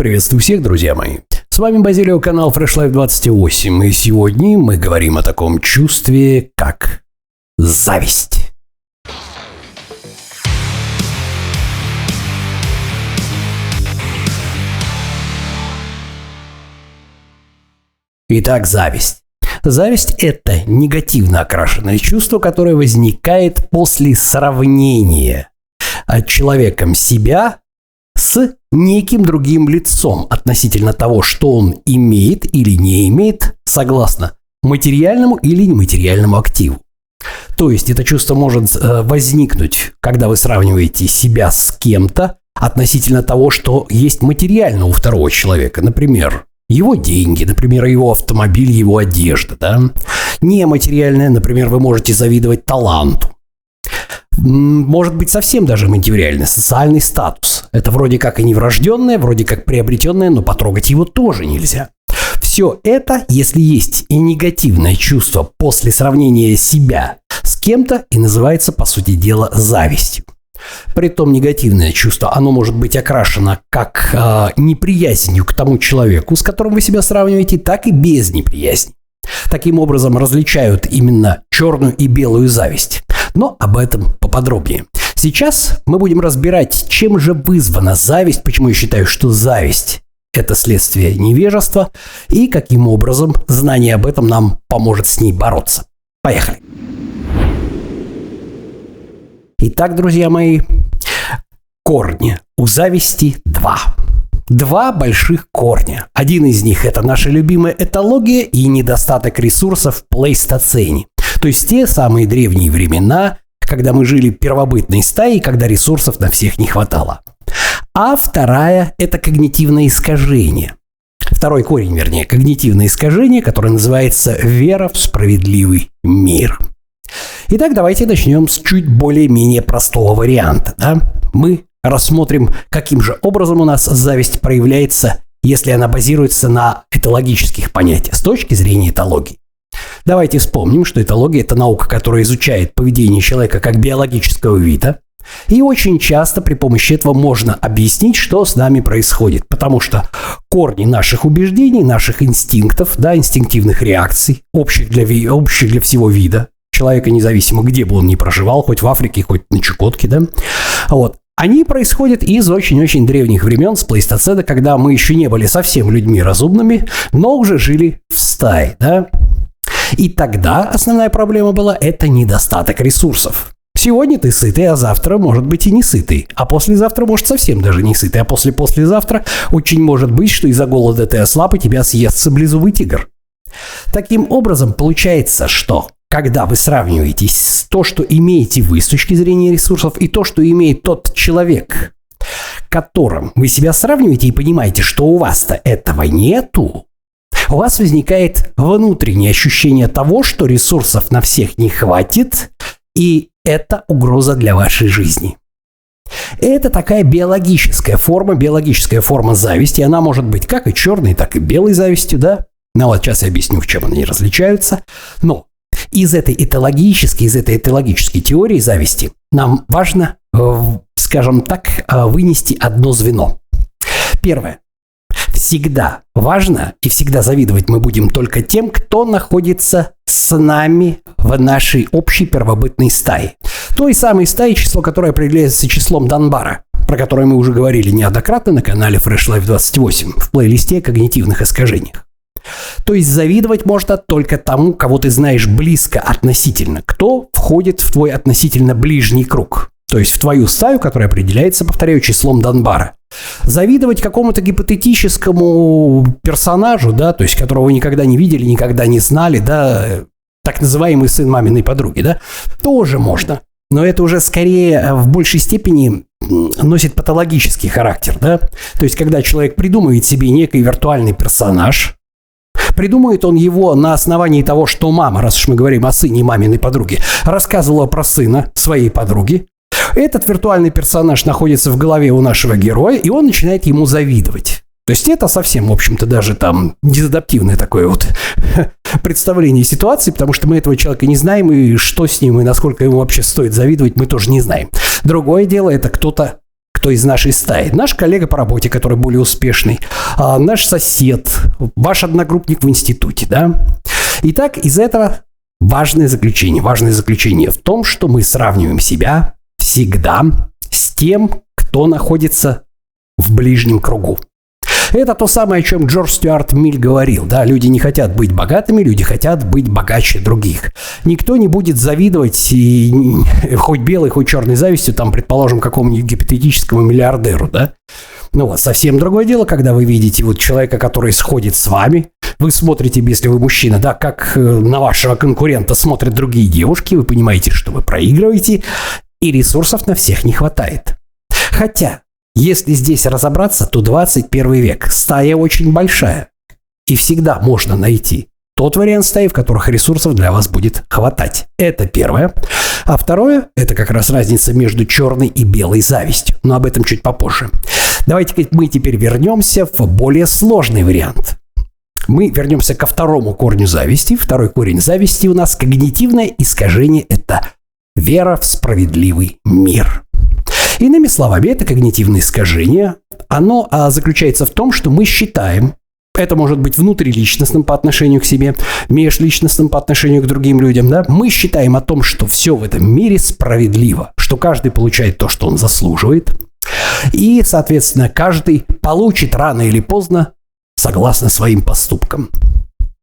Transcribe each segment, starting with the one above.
Приветствую всех, друзья мои. С вами Базилио, канал Fresh Life 28, и сегодня мы говорим о таком чувстве, как зависть. Итак, зависть. Зависть – это негативно окрашенное чувство, которое возникает после сравнения человеком себя с неким другим лицом относительно того, что он имеет или не имеет, согласно материальному или нематериальному активу. То есть это чувство может э, возникнуть, когда вы сравниваете себя с кем-то относительно того, что есть материально у второго человека. Например, его деньги, например, его автомобиль, его одежда. Да? Нематериальное, например, вы можете завидовать таланту может быть совсем даже материальный, социальный статус. Это вроде как и не врожденное, вроде как приобретенное, но потрогать его тоже нельзя. Все это, если есть и негативное чувство после сравнения себя с кем-то, и называется, по сути дела, завистью. Притом негативное чувство, оно может быть окрашено как э, неприязнью к тому человеку, с которым вы себя сравниваете, так и без неприязни. Таким образом различают именно черную и белую зависть. Но об этом поподробнее. Сейчас мы будем разбирать, чем же вызвана зависть, почему я считаю, что зависть – это следствие невежества, и каким образом знание об этом нам поможет с ней бороться. Поехали! Итак, друзья мои, корни у зависти два. Два больших корня. Один из них – это наша любимая этология и недостаток ресурсов в плейстоцене. То есть те самые древние времена, когда мы жили первобытной стаей, когда ресурсов на всех не хватало. А вторая – это когнитивное искажение. Второй корень, вернее, когнитивное искажение, которое называется вера в справедливый мир. Итак, давайте начнем с чуть более-менее простого варианта. Да? Мы рассмотрим, каким же образом у нас зависть проявляется, если она базируется на этологических понятиях с точки зрения этологии. Давайте вспомним, что этология – это наука, которая изучает поведение человека как биологического вида, и очень часто при помощи этого можно объяснить, что с нами происходит, потому что корни наших убеждений, наших инстинктов, да, инстинктивных реакций, общих для, общих для всего вида, человека независимо, где бы он ни проживал, хоть в Африке, хоть на Чукотке, да, вот, они происходят из очень-очень древних времен, с плейстоцена, когда мы еще не были совсем людьми разумными, но уже жили в стае, да, и тогда основная проблема была – это недостаток ресурсов. Сегодня ты сытый, а завтра может быть и не сытый. А послезавтра может совсем даже не сытый. А после-послезавтра очень может быть, что из-за голода ты ослаб и тебя съест саблезубый тигр. Таким образом, получается, что когда вы сравниваете то, что имеете вы с точки зрения ресурсов, и то, что имеет тот человек, которым вы себя сравниваете и понимаете, что у вас-то этого нету, у вас возникает внутреннее ощущение того, что ресурсов на всех не хватит, и это угроза для вашей жизни. Это такая биологическая форма, биологическая форма зависти. Она может быть как и черной, так и белой завистью, да? Ну вот сейчас я объясню, в чем они различаются. Но из этой этологической, из этой этологической теории зависти нам важно, э, скажем так, э, вынести одно звено. Первое всегда важно и всегда завидовать мы будем только тем, кто находится с нами в нашей общей первобытной стае. Той самой стаи, число которой определяется числом Донбара, про которое мы уже говорили неоднократно на канале Fresh Life 28 в плейлисте о когнитивных искажениях. То есть завидовать можно только тому, кого ты знаешь близко относительно, кто входит в твой относительно ближний круг. То есть в твою стаю, которая определяется, повторяю, числом Донбара. Завидовать какому-то гипотетическому персонажу, да, то есть которого вы никогда не видели, никогда не знали, да, так называемый сын маминой подруги, да, тоже можно. Но это уже скорее э, в большей степени носит патологический характер, да. То есть, когда человек придумывает себе некий виртуальный персонаж, Придумает он его на основании того, что мама, раз уж мы говорим о сыне маминой подруги, рассказывала про сына своей подруги, этот виртуальный персонаж находится в голове у нашего героя, и он начинает ему завидовать. То есть это совсем, в общем-то, даже там дезадаптивное такое вот представление ситуации, потому что мы этого человека не знаем, и что с ним, и насколько ему вообще стоит завидовать, мы тоже не знаем. Другое дело, это кто-то кто из нашей стаи. Наш коллега по работе, который более успешный, а, наш сосед, ваш одногруппник в институте, да. Итак, из этого важное заключение. Важное заключение в том, что мы сравниваем себя всегда с тем, кто находится в ближнем кругу. Это то самое, о чем Джордж Стюарт Миль говорил. Да, люди не хотят быть богатыми, люди хотят быть богаче других. Никто не будет завидовать, и, хоть белой, хоть черной завистью, там, предположим, какому-нибудь гипотетическому миллиардеру, да. Ну вот, совсем другое дело, когда вы видите вот человека, который сходит с вами, вы смотрите, если вы мужчина, да, как э, на вашего конкурента смотрят другие девушки, вы понимаете, что вы проигрываете, и ресурсов на всех не хватает. Хотя, если здесь разобраться, то 21 век. Стая очень большая. И всегда можно найти тот вариант стаи, в которых ресурсов для вас будет хватать. Это первое. А второе – это как раз разница между черной и белой завистью. Но об этом чуть попозже. Давайте мы теперь вернемся в более сложный вариант. Мы вернемся ко второму корню зависти. Второй корень зависти у нас когнитивное искажение – это вера в справедливый мир. Иными словами, это когнитивное искажение. Оно а, заключается в том, что мы считаем, это может быть внутриличностным по отношению к себе, межличностным по отношению к другим людям. Да? Мы считаем о том, что все в этом мире справедливо, что каждый получает то, что он заслуживает. И, соответственно, каждый получит рано или поздно согласно своим поступкам.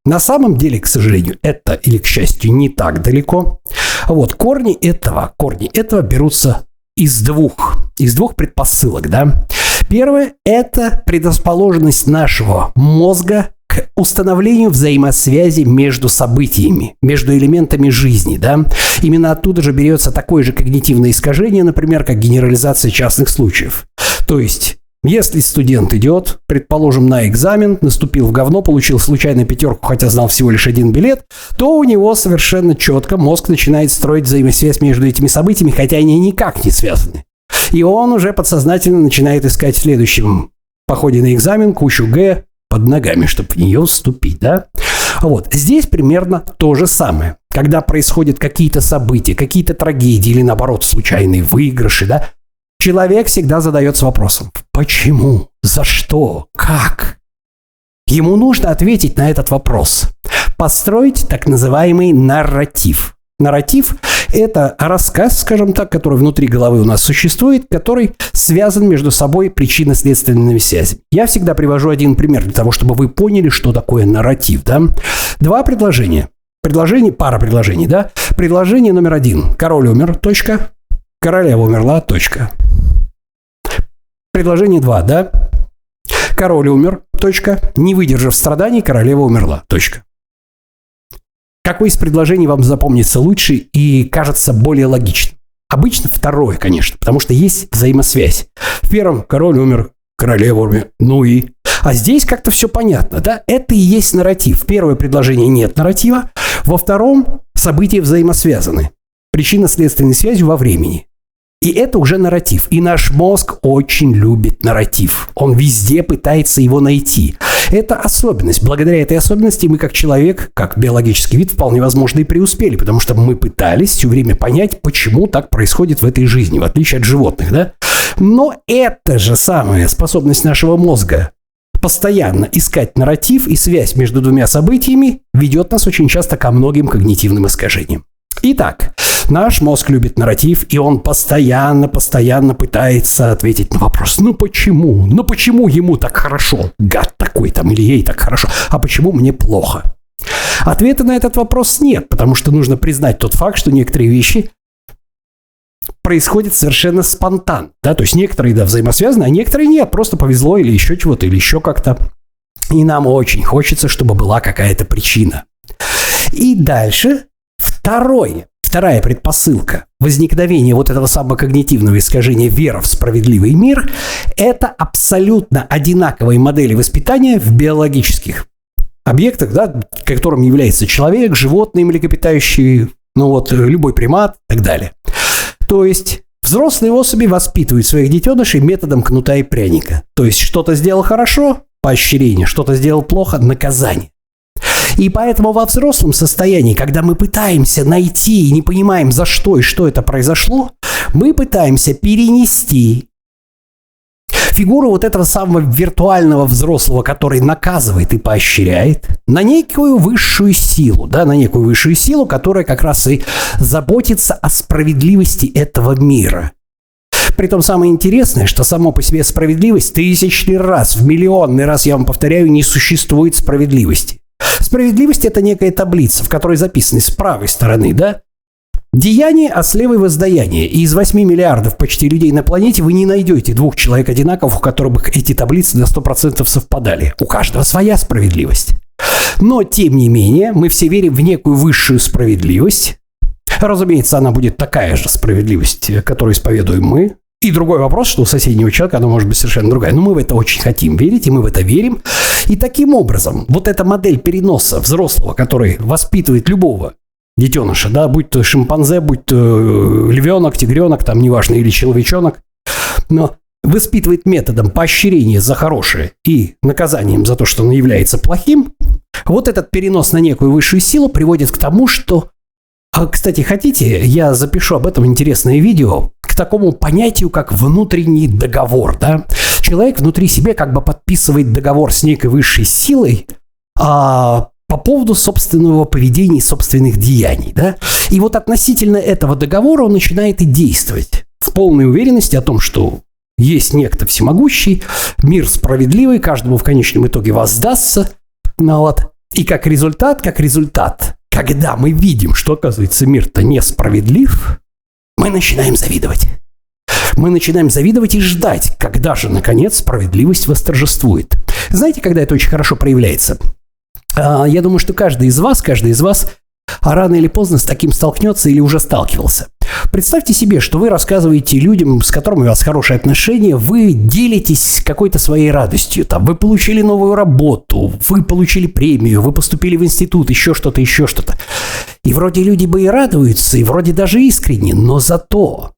На самом деле, к сожалению, это или к счастью не так далеко. Вот корни этого, корни этого берутся из двух, из двух предпосылок, да. Первое – это предрасположенность нашего мозга к установлению взаимосвязи между событиями, между элементами жизни, да. Именно оттуда же берется такое же когнитивное искажение, например, как генерализация частных случаев. То есть если студент идет, предположим, на экзамен, наступил в говно, получил случайно пятерку, хотя знал всего лишь один билет, то у него совершенно четко мозг начинает строить взаимосвязь между этими событиями, хотя они никак не связаны. И он уже подсознательно начинает искать в следующем походе на экзамен кучу Г под ногами, чтобы в нее вступить, да? Вот, здесь примерно то же самое. Когда происходят какие-то события, какие-то трагедии или, наоборот, случайные выигрыши, да, Человек всегда задается вопросом «Почему? За что? Как?» Ему нужно ответить на этот вопрос. Построить так называемый нарратив. Нарратив – это рассказ, скажем так, который внутри головы у нас существует, который связан между собой причинно-следственными связями. Я всегда привожу один пример для того, чтобы вы поняли, что такое нарратив. Да? Два предложения. Предложение, пара предложений, да? Предложение номер один. Король умер, точка. Королева умерла, точка. Предложение 2, да? Король умер, точка. Не выдержав страданий, королева умерла, точка. Какое из предложений вам запомнится лучше и кажется более логичным? Обычно второе, конечно, потому что есть взаимосвязь. В первом король умер, королева умер, ну и... А здесь как-то все понятно, да? Это и есть нарратив. Первое предложение нет нарратива, во втором события взаимосвязаны. Причинно-следственной связью во времени. И это уже нарратив. И наш мозг очень любит нарратив. Он везде пытается его найти. Это особенность. Благодаря этой особенности мы как человек, как биологический вид, вполне возможно и преуспели, потому что мы пытались все время понять, почему так происходит в этой жизни, в отличие от животных, да? Но эта же самая способность нашего мозга постоянно искать нарратив и связь между двумя событиями ведет нас очень часто ко многим когнитивным искажениям. Итак, Наш мозг любит нарратив, и он постоянно, постоянно пытается ответить на вопрос, ну почему? Ну почему ему так хорошо? Гад такой там, или ей так хорошо. А почему мне плохо? Ответа на этот вопрос нет, потому что нужно признать тот факт, что некоторые вещи происходят совершенно спонтанно. Да? То есть некоторые, да, взаимосвязаны, а некоторые нет. Просто повезло или еще чего-то, или еще как-то. И нам очень хочется, чтобы была какая-то причина. И дальше второе. Вторая предпосылка возникновения вот этого самого когнитивного искажения вера в справедливый мир – это абсолютно одинаковые модели воспитания в биологических объектах, да, которым является человек, животные млекопитающие, ну вот любой примат и так далее. То есть взрослые особи воспитывают своих детенышей методом кнута и пряника. То есть что-то сделал хорошо – поощрение, что-то сделал плохо – наказание. И поэтому во взрослом состоянии, когда мы пытаемся найти и не понимаем, за что и что это произошло, мы пытаемся перенести фигуру вот этого самого виртуального взрослого, который наказывает и поощряет, на некую высшую силу, да, на некую высшую силу, которая как раз и заботится о справедливости этого мира. Притом самое интересное, что само по себе справедливость тысячный раз, в миллионный раз, я вам повторяю, не существует справедливости. Справедливость – это некая таблица, в которой записаны с правой стороны, да, Деяние, а с левой воздаяние. И из 8 миллиардов почти людей на планете вы не найдете двух человек одинаковых, у которых эти таблицы на 100% совпадали. У каждого своя справедливость. Но, тем не менее, мы все верим в некую высшую справедливость. Разумеется, она будет такая же справедливость, которую исповедуем мы. И другой вопрос, что у соседнего человека она может быть совершенно другая. Но мы в это очень хотим верить, и мы в это верим. И таким образом, вот эта модель переноса взрослого, который воспитывает любого детеныша, да, будь то шимпанзе, будь то э, львенок, тигренок, там, неважно, или человечонок, но воспитывает методом поощрения за хорошее и наказанием за то, что он является плохим, вот этот перенос на некую высшую силу приводит к тому, что... А, кстати, хотите, я запишу об этом интересное видео такому понятию, как внутренний договор, да? Человек внутри себя как бы подписывает договор с некой высшей силой, а по поводу собственного поведения и собственных деяний. Да? И вот относительно этого договора он начинает и действовать в полной уверенности о том, что есть некто всемогущий, мир справедливый, каждому в конечном итоге воздастся. Ну вот. И как результат, как результат, когда мы видим, что, оказывается, мир-то несправедлив, мы начинаем завидовать. Мы начинаем завидовать и ждать, когда же, наконец, справедливость восторжествует. Знаете, когда это очень хорошо проявляется? А, я думаю, что каждый из вас, каждый из вас рано или поздно с таким столкнется или уже сталкивался. Представьте себе, что вы рассказываете людям, с которыми у вас хорошие отношения, вы делитесь какой-то своей радостью. Там, вы получили новую работу, вы получили премию, вы поступили в институт, еще что-то, еще что-то. И вроде люди бы и радуются, и вроде даже искренне, но зато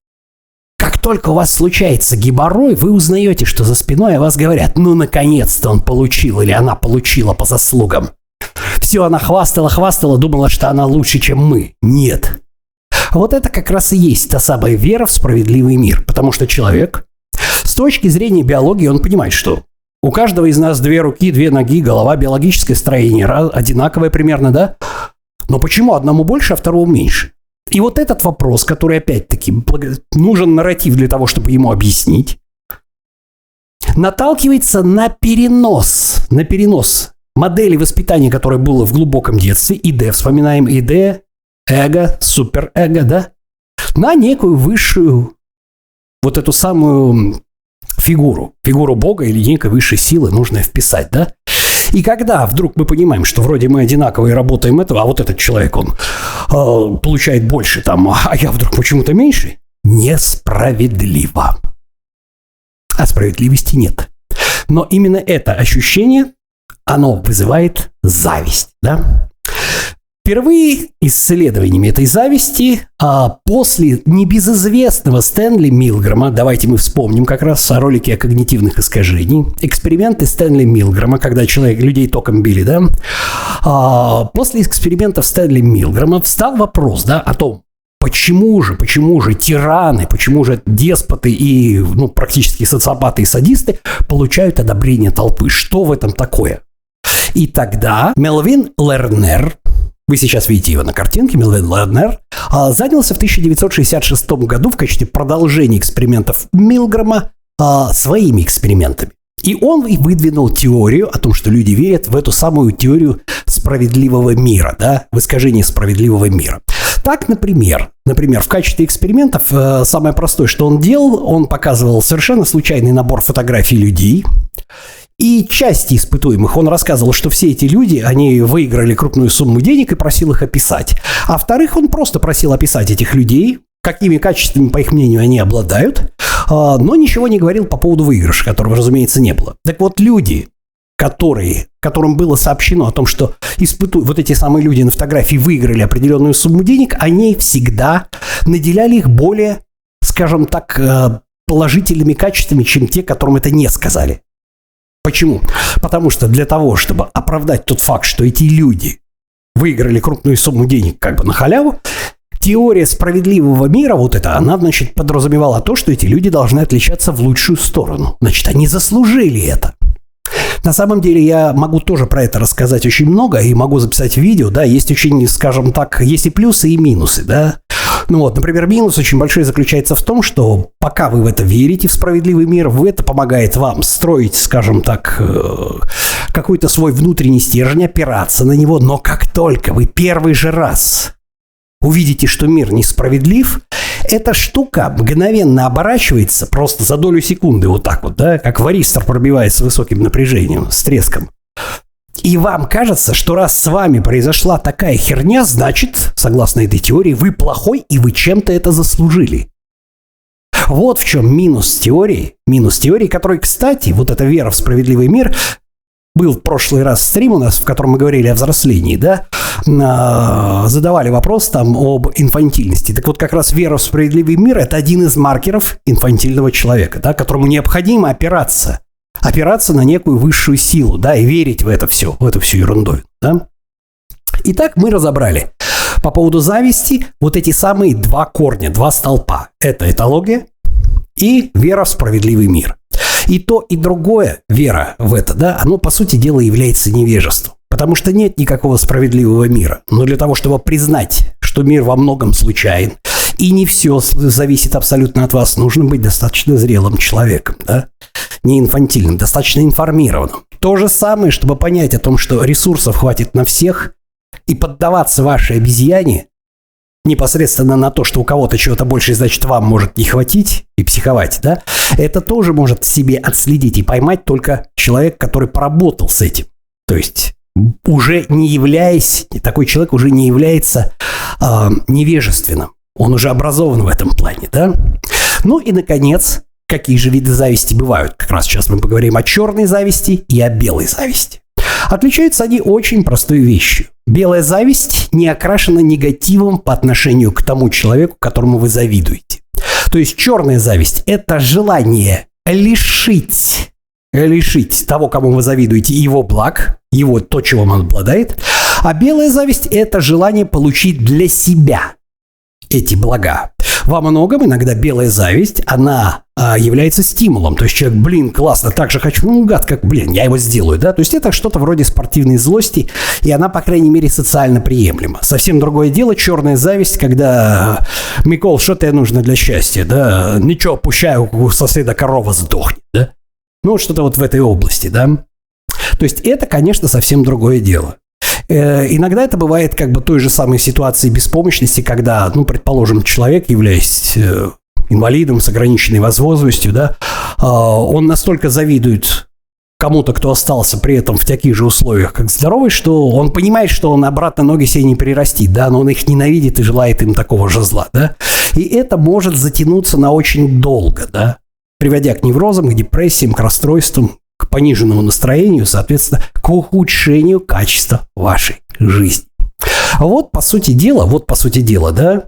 как только у вас случается геморрой, вы узнаете, что за спиной о вас говорят, ну, наконец-то он получил или она получила по заслугам. Все, она хвастала, хвастала, думала, что она лучше, чем мы. Нет. Вот это как раз и есть та самая вера в справедливый мир. Потому что человек, с точки зрения биологии, он понимает, что у каждого из нас две руки, две ноги, голова, биологическое строение одинаковое примерно, да? Но почему одному больше, а второму меньше? И вот этот вопрос, который опять-таки нужен нарратив для того, чтобы ему объяснить, наталкивается на перенос, на перенос модели воспитания, которое было в глубоком детстве, ИД, вспоминаем ИД, эго, суперэго, да, на некую высшую, вот эту самую фигуру, фигуру Бога или некой высшей силы нужно вписать, да? И когда вдруг мы понимаем, что вроде мы одинаковые работаем этого, а вот этот человек, он э, получает больше там, а я вдруг почему-то меньше, несправедливо. А справедливости нет. Но именно это ощущение оно вызывает зависть, да? Впервые исследованиями этой зависти а после небезызвестного Стэнли Милгрома, давайте мы вспомним как раз о ролике о когнитивных искажениях, эксперименты Стэнли Милгрома, когда человек, людей током били, да, а после экспериментов Стэнли Милгрома встал вопрос, да, о том, Почему же, почему же тираны, почему же деспоты и ну, практически социопаты и садисты получают одобрение толпы? Что в этом такое? И тогда Мелвин Лернер, вы сейчас видите его на картинке, Мелвин Лернер, а, занялся в 1966 году в качестве продолжения экспериментов Милгрома а, своими экспериментами. И он и выдвинул теорию о том, что люди верят в эту самую теорию справедливого мира, да, в искажении справедливого мира. Так, например, например, в качестве экспериментов э, самое простое, что он делал, он показывал совершенно случайный набор фотографий людей, и части испытуемых он рассказывал, что все эти люди, они выиграли крупную сумму денег и просил их описать. А вторых он просто просил описать этих людей, какими качествами, по их мнению, они обладают, а, но ничего не говорил по поводу выигрыша, которого, разумеется, не было. Так вот, люди, которые, которым было сообщено о том, что испыту... вот эти самые люди на фотографии выиграли определенную сумму денег, они всегда наделяли их более, скажем так, э, положительными качествами, чем те, которым это не сказали. Почему? Потому что для того, чтобы оправдать тот факт, что эти люди выиграли крупную сумму денег как бы на халяву, теория справедливого мира, вот это, она, значит, подразумевала то, что эти люди должны отличаться в лучшую сторону. Значит, они заслужили это. На самом деле я могу тоже про это рассказать очень много и могу записать видео, да, есть очень, скажем так, есть и плюсы, и минусы, да. Ну вот, например, минус очень большой заключается в том, что пока вы в это верите, в справедливый мир, в это помогает вам строить, скажем так, э, какой-то свой внутренний стержень, опираться на него, но как только вы первый же раз увидите, что мир несправедлив, эта штука мгновенно оборачивается просто за долю секунды вот так вот, да, как варистор пробивает с высоким напряжением, с треском. И вам кажется, что раз с вами произошла такая херня, значит, согласно этой теории, вы плохой и вы чем-то это заслужили. Вот в чем минус теории. Минус теории, которой, кстати, вот эта вера в справедливый мир был в прошлый раз стрим у нас, в котором мы говорили о взрослении, да, задавали вопрос там об инфантильности. Так вот, как раз вера в справедливый мир – это один из маркеров инфантильного человека, да, которому необходимо опираться. Опираться на некую высшую силу, да, и верить в это все, в эту всю ерунду, да. Итак, мы разобрали по поводу зависти вот эти самые два корня, два столпа. Это этология и вера в справедливый мир. И то, и другое, вера в это, да, оно, по сути дела, является невежеством. Потому что нет никакого справедливого мира. Но для того, чтобы признать, что мир во многом случайен, и не все зависит абсолютно от вас, нужно быть достаточно зрелым человеком, да? Не инфантильным, достаточно информированным. То же самое, чтобы понять о том, что ресурсов хватит на всех, и поддаваться вашей обезьяне, непосредственно на то, что у кого-то чего-то больше, значит, вам может не хватить и психовать, да, это тоже может себе отследить и поймать только человек, который поработал с этим. То есть уже не являясь, такой человек уже не является э, невежественным. Он уже образован в этом плане, да? Ну и, наконец, какие же виды зависти бывают? Как раз сейчас мы поговорим о черной зависти и о белой зависти. Отличаются они очень простой вещью. Белая зависть не окрашена негативом по отношению к тому человеку, которому вы завидуете. То есть черная зависть – это желание лишить, лишить того, кому вы завидуете, его благ, его то, чего он обладает. А белая зависть – это желание получить для себя эти блага. Во многом иногда белая зависть, она а, является стимулом. То есть человек, блин, классно, так же хочу, ну, гад, как, блин, я его сделаю, да. То есть это что-то вроде спортивной злости, и она, по крайней мере, социально приемлема. Совсем другое дело черная зависть, когда, Микол, что тебе нужно для счастья, да? Ничего, пущай у соседа корова сдохнет, да? Ну, что-то вот в этой области, да. То есть это, конечно, совсем другое дело. Э, иногда это бывает как бы той же самой ситуации беспомощности, когда, ну, предположим, человек, являясь э, инвалидом с ограниченной возможностью, да, а, он настолько завидует кому-то, кто остался при этом в таких же условиях, как здоровый, что он понимает, что он обратно ноги себе не прирастит, да, но он их ненавидит и желает им такого же зла, да. И это может затянуться на очень долго, да, приводя к неврозам, к депрессиям, к расстройствам, к пониженному настроению, соответственно, к ухудшению качества вашей жизни. Вот, по сути дела, вот, по сути дела, да,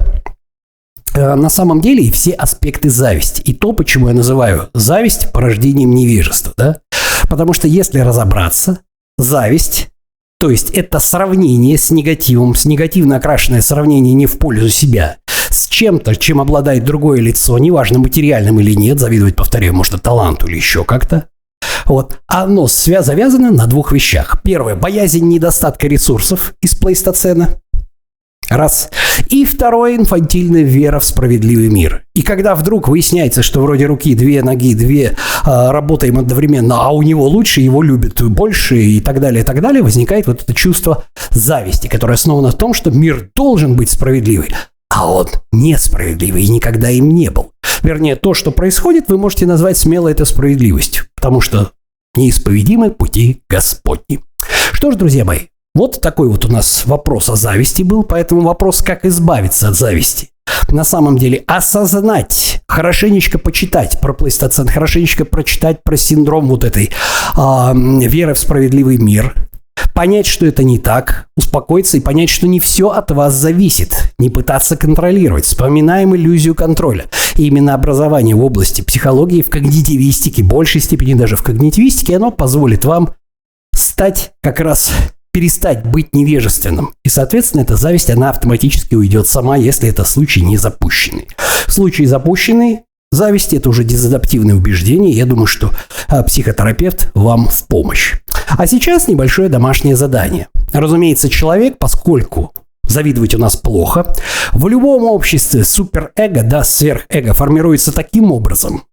Э, на самом деле все аспекты зависти. И то, почему я называю зависть порождением невежества. Да? Потому что если разобраться, зависть, то есть это сравнение с негативом, с негативно окрашенное сравнение не в пользу себя, с чем-то, чем обладает другое лицо, неважно материальным или нет, завидовать, повторяю, может, таланту или еще как-то, вот. Оно завязано на двух вещах. Первое – боязнь недостатка ресурсов из плейстоцена. Раз. И второе – инфантильная вера в справедливый мир. И когда вдруг выясняется, что вроде руки две ноги, две а, работаем одновременно, а у него лучше, его любят больше и так далее, и так далее, возникает вот это чувство зависти, которое основано в том, что мир должен быть справедливый, а он несправедливый и никогда им не был. Вернее, то, что происходит, вы можете назвать смело это справедливостью, потому что неисповедимы пути Господни. Что ж, друзья мои, вот такой вот у нас вопрос о зависти был, поэтому вопрос, как избавиться от зависти. На самом деле осознать, хорошенечко почитать про плейстоцен, хорошенечко прочитать про синдром вот этой э, веры в справедливый мир, понять, что это не так, успокоиться и понять, что не все от вас зависит, не пытаться контролировать. Вспоминаем иллюзию контроля. И именно образование в области психологии, в когнитивистике, в большей степени даже в когнитивистике, оно позволит вам стать как раз перестать быть невежественным. И, соответственно, эта зависть, она автоматически уйдет сама, если это случай не запущенный. В случае запущенный зависти это уже дезадаптивное убеждение. Я думаю, что а, психотерапевт вам в помощь. А сейчас небольшое домашнее задание. Разумеется, человек, поскольку завидовать у нас плохо, в любом обществе суперэго, да, сверхэго формируется таким образом,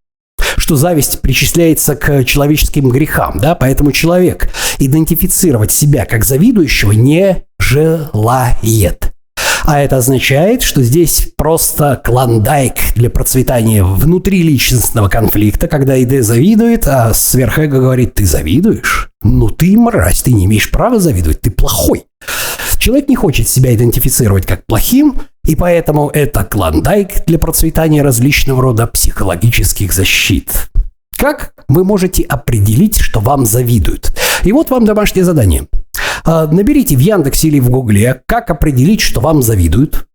что зависть причисляется к человеческим грехам, да, поэтому человек идентифицировать себя как завидующего не желает. А это означает, что здесь просто клондайк для процветания внутриличностного конфликта, когда ИД завидует, а сверхэго говорит, ты завидуешь? Ну ты мразь, ты не имеешь права завидовать, ты плохой. Человек не хочет себя идентифицировать как плохим, и поэтому это клондайк для процветания различного рода психологических защит. Как вы можете определить, что вам завидуют? И вот вам домашнее задание. А, наберите в Яндексе или в Гугле, как определить, что вам завидуют.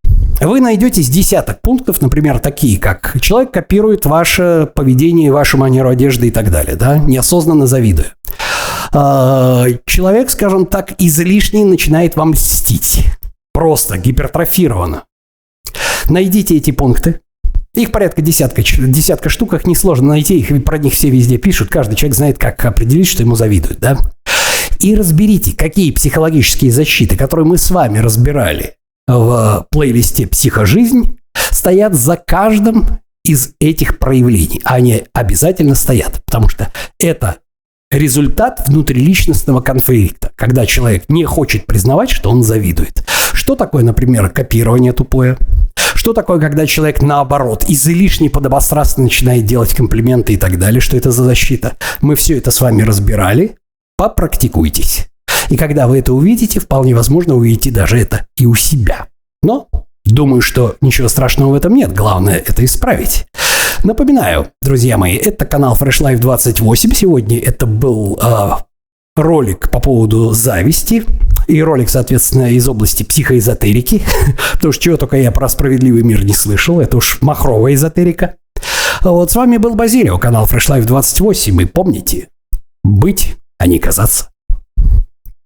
Вы найдете с десяток пунктов, например, такие, как человек копирует ваше поведение, вашу манеру одежды и так далее, да, неосознанно завидуя. А, человек, скажем так, излишне начинает вам льстить. Просто гипертрофированно. Найдите эти пункты. Их порядка десятка, десятка штук, их несложно найти, их, про них все везде пишут, каждый человек знает, как определить, что ему завидуют, да? И разберите, какие психологические защиты, которые мы с вами разбирали в плейлисте «Психожизнь», стоят за каждым из этих проявлений. Они обязательно стоят, потому что это результат внутриличностного конфликта, когда человек не хочет признавать, что он завидует. Что такое, например, копирование тупое? Что такое, когда человек наоборот излишне подобострастно начинает делать комплименты и так далее? Что это за защита? Мы все это с вами разбирали. Попрактикуйтесь. И когда вы это увидите, вполне возможно увидите даже это и у себя. Но думаю, что ничего страшного в этом нет. Главное это исправить. Напоминаю, друзья мои, это канал Fresh Life 28. Сегодня это был э, ролик по поводу зависти. И ролик, соответственно, из области психоэзотерики. Потому что чего только я про справедливый мир не слышал. Это уж махровая эзотерика. Вот с вами был Базилио, канал Fresh Life 28. И помните, быть, а не казаться.